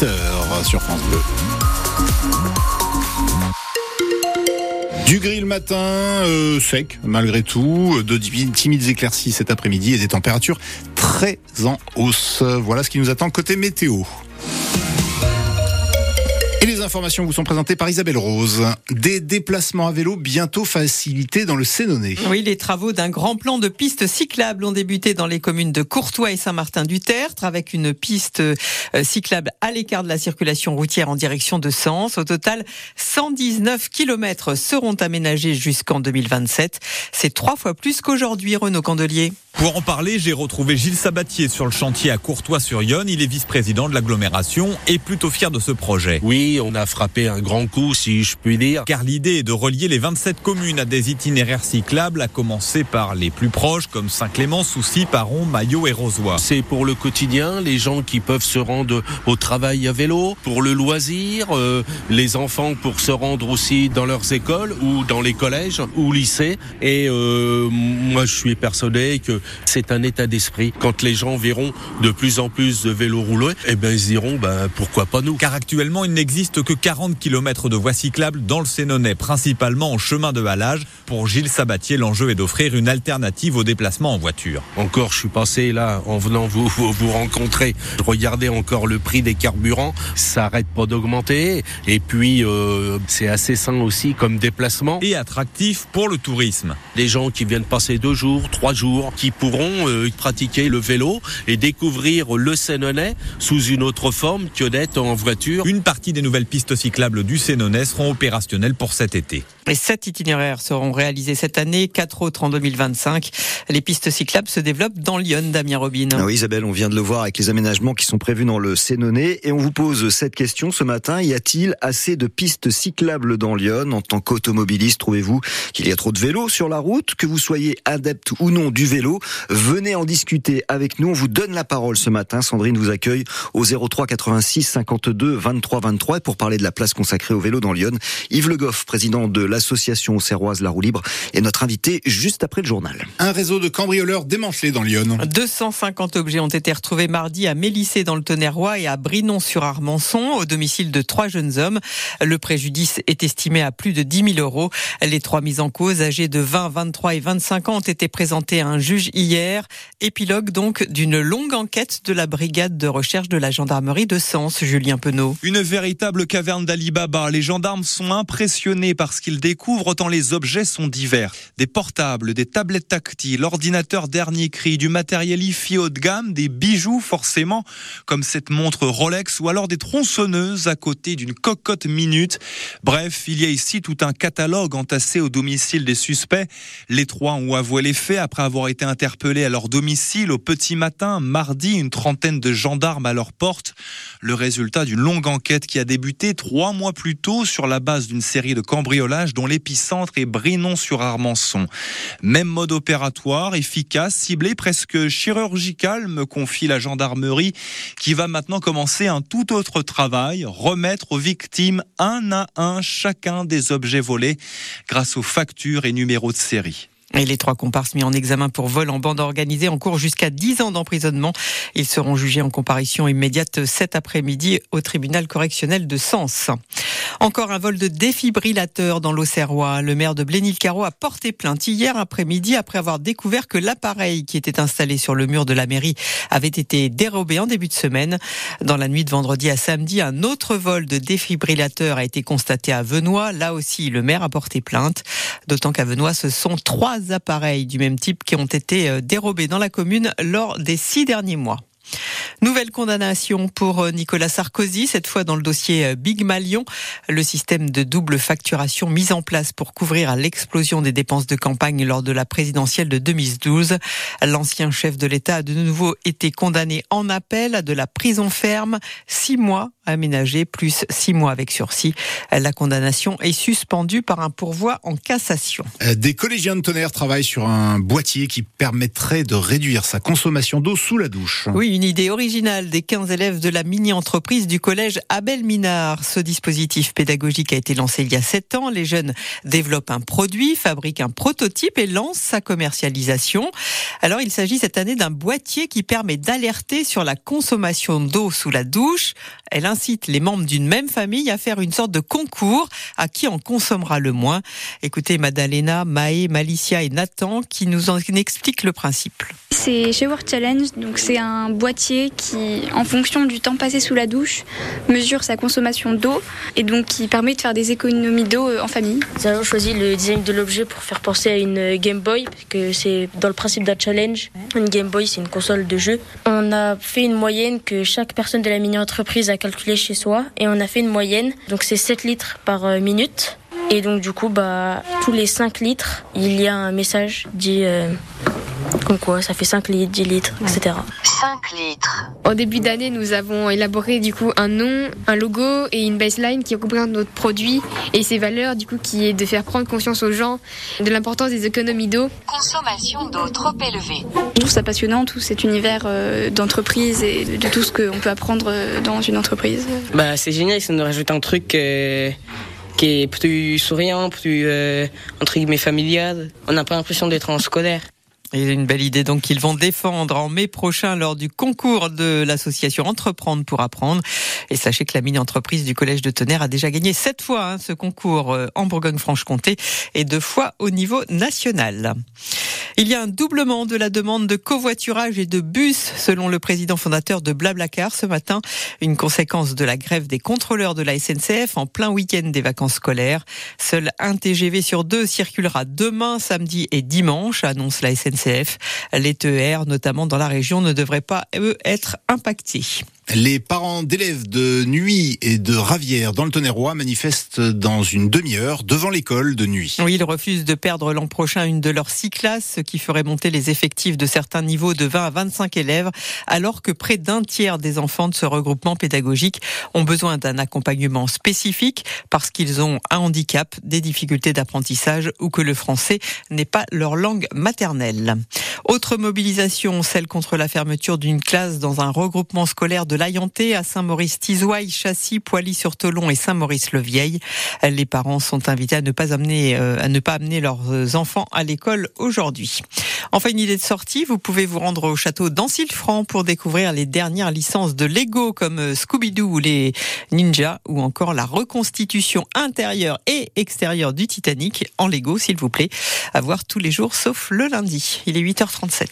8h sur France Bleu. Du gris le matin, euh, sec malgré tout, de timides éclaircies cet après-midi et des températures très en hausse. Voilà ce qui nous attend côté météo. Informations vous sont présentées par Isabelle Rose. Des déplacements à vélo bientôt facilités dans le Sénonais. Oui, les travaux d'un grand plan de pistes cyclables ont débuté dans les communes de Courtois et Saint-Martin-du-Tertre avec une piste euh, cyclable à l'écart de la circulation routière en direction de Sens. Au total, 119 kilomètres seront aménagés jusqu'en 2027. C'est trois fois plus qu'aujourd'hui, Renaud Candelier. Pour en parler, j'ai retrouvé Gilles Sabatier sur le chantier à Courtois-sur-Yonne. Il est vice-président de l'agglomération et plutôt fier de ce projet. Oui, on a frappé un grand coup, si je puis dire. Car l'idée est de relier les 27 communes à des itinéraires cyclables, à commencer par les plus proches comme Saint-Clément, Soucy, Paron, Maillot et Rosoy. C'est pour le quotidien, les gens qui peuvent se rendre au travail à vélo, pour le loisir, euh, les enfants pour se rendre aussi dans leurs écoles ou dans les collèges ou lycées. Et euh, moi, je suis persuadé que c'est un état d'esprit. Quand les gens verront de plus en plus de vélos roulés, eh ben, ils se diront, ben, pourquoi pas nous? Car actuellement, il n'existe que 40 km de voies cyclables dans le Sénonais, principalement en chemin de halage. Pour Gilles Sabatier, l'enjeu est d'offrir une alternative au déplacement en voiture. Encore, je suis passé là, en venant vous, vous, rencontrer, regardez encore le prix des carburants, ça arrête pas d'augmenter. Et puis, euh, c'est assez sain aussi comme déplacement. Et attractif pour le tourisme. Les gens qui viennent passer deux jours, trois jours, qui pourront euh, pratiquer le vélo et découvrir le Sénonais sous une autre forme que d'être en voiture. Une partie des nouvelles pistes cyclables du Sénonais seront opérationnelles pour cet été. Et sept itinéraires seront réalisés cette année, quatre autres en 2025. Les pistes cyclables se développent dans Lyon, Damien Robin. Ah oui, Isabelle, on vient de le voir avec les aménagements qui sont prévus dans le Sénonais. Et on vous pose cette question ce matin. Y a-t-il assez de pistes cyclables dans Lyon En tant qu'automobiliste, trouvez-vous qu'il y a trop de vélos sur la route? Que vous soyez adepte ou non du vélo, venez en discuter avec nous. On vous donne la parole ce matin. Sandrine vous accueille au 03 86 52 23 23. Et pour parler de la place consacrée au vélo dans Lyon, Yves Le Goff, président de l'association serroise La Roue Libre, est notre invité juste après le journal. Un réseau de cambrioleurs démantelé dans Lyon. 250 objets ont été retrouvés mardi à Mélissé dans le Tonnerrois et à Brinon-sur-Armançon au domicile de trois jeunes hommes. Le préjudice est estimé à plus de 10 000 euros. Les trois mises en cause, âgés de 20, 23 et 25 ans, ont été présentés à un juge hier. Épilogue donc d'une longue enquête de la brigade de recherche de la gendarmerie de Sens, Julien Penaud. Une véritable caverne d'Alibaba. Les gendarmes sont impressionnés par ce qu'ils découvrent, tant les objets sont divers. Des portables, des tablettes tactiles, ordinateurs dernier cri, du matériel IFI haut de gamme, des bijoux forcément, comme cette montre Rolex, ou alors des tronçonneuses à côté d'une cocotte minute. Bref, il y a ici tout un catalogue entassé au domicile des suspects. Les trois ont avoué les faits après avoir été interpellés à leur domicile au petit matin, mardi, une trentaine de gendarmes à leur porte. Le résultat d'une longue enquête qui a débuté trois mois plus tôt sur la base d'une série de cambriolages dont l'épicentre est Brinon-sur-Armançon. Même mode opératoire, efficace, ciblé, presque chirurgical, me confie la gendarmerie, qui va maintenant commencer un tout autre travail, remettre aux victimes un à un chacun des objets volés grâce aux factures et numéros de série. Et les trois comparses mis en examen pour vol en bande organisée en cours jusqu'à 10 ans d'emprisonnement. Ils seront jugés en comparution immédiate cet après-midi au tribunal correctionnel de Sens. Encore un vol de défibrillateur dans l'Auxerrois. Le maire de Blénil-Carreau a porté plainte hier après-midi après avoir découvert que l'appareil qui était installé sur le mur de la mairie avait été dérobé en début de semaine. Dans la nuit de vendredi à samedi, un autre vol de défibrillateur a été constaté à Venoix. Là aussi, le maire a porté plainte. D'autant qu'à Venoix, ce sont trois appareils du même type qui ont été euh, dérobés dans la commune lors des six derniers mois. Nouvelle condamnation pour euh, Nicolas Sarkozy, cette fois dans le dossier euh, Big Malion, le système de double facturation mis en place pour couvrir l'explosion des dépenses de campagne lors de la présidentielle de 2012. L'ancien chef de l'État a de nouveau été condamné en appel à de la prison ferme, six mois aménagés plus six mois avec sursis. La condamnation est suspendue par un pourvoi en cassation. Euh, des collégiens de tonnerre travaillent sur un boîtier qui permettrait de réduire sa consommation d'eau sous la douche. Oui, une idée originale des 15 élèves de la mini-entreprise du collège Abel Minard. Ce dispositif pédagogique a été lancé il y a 7 ans. Les jeunes développent un produit, fabriquent un prototype et lancent sa commercialisation. Alors, il s'agit cette année d'un boîtier qui permet d'alerter sur la consommation d'eau sous la douche. Elle incite les membres d'une même famille à faire une sorte de concours à qui en consommera le moins. Écoutez Madalena, Maë, Malicia et Nathan qui nous en expliquent le principe. C'est Shower Challenge, donc c'est un boîtier qui, en fonction du temps passé sous la douche, mesure sa consommation d'eau et donc qui permet de faire des économies d'eau euh, en famille. Nous avons choisi le design de l'objet pour faire penser à une Game Boy, parce que c'est dans le principe d'un challenge. Une Game Boy, c'est une console de jeu. On a fait une moyenne que chaque personne de la mini-entreprise a calculée chez soi et on a fait une moyenne, donc c'est 7 litres par euh, minute. Et donc du coup, bah, tous les 5 litres, il y a un message dit euh, comme quoi ça fait 5 litres, 10 litres, etc. 5 litres. Au début d'année, nous avons élaboré du coup un nom, un logo et une baseline qui représente notre produit et ses valeurs, du coup, qui est de faire prendre conscience aux gens de l'importance des économies d'eau. Consommation d'eau trop élevée. Je trouve ça passionnant, tout cet univers euh, d'entreprise et de tout ce qu'on peut apprendre euh, dans une entreprise. Bah, c'est génial, ça nous rajoute un truc euh, qui est plus souriant, plus euh, entre guillemets familial. On n'a pas l'impression d'être en scolaire. Et une belle idée donc qu'ils vont défendre en mai prochain lors du concours de l'association Entreprendre pour apprendre. Et sachez que la mini-entreprise du Collège de Tonnerre a déjà gagné sept fois hein, ce concours euh, en Bourgogne-Franche-Comté et deux fois au niveau national. Il y a un doublement de la demande de covoiturage et de bus selon le président fondateur de Blablacar ce matin. Une conséquence de la grève des contrôleurs de la SNCF en plein week-end des vacances scolaires. Seul un TGV sur deux circulera demain, samedi et dimanche, annonce la SNCF. Les TER, notamment dans la région, ne devraient pas, être impactés. Les parents d'élèves de Nuit et de Ravière dans le Tonnerrois manifestent dans une demi-heure devant l'école de Nuit. Oui, ils refusent de perdre l'an prochain une de leurs six classes, ce qui ferait monter les effectifs de certains niveaux de 20 à 25 élèves, alors que près d'un tiers des enfants de ce regroupement pédagogique ont besoin d'un accompagnement spécifique parce qu'ils ont un handicap, des difficultés d'apprentissage ou que le français n'est pas leur langue maternelle. Autre mobilisation, celle contre la fermeture d'une classe dans un regroupement scolaire de l'Ayanté à Saint-Maurice-Tizouaille, Châssis, Poilly-sur-Tolon et Saint-Maurice-le-Vieil. Les parents sont invités à ne pas amener, euh, à ne pas amener leurs enfants à l'école aujourd'hui. Enfin, une idée de sortie, vous pouvez vous rendre au château d'Ancille-Franc pour découvrir les dernières licences de Lego comme euh, Scooby-Doo ou les Ninjas ou encore la reconstitution intérieure et extérieure du Titanic en Lego, s'il vous plaît. À voir tous les jours sauf le lundi. Il est 8h37.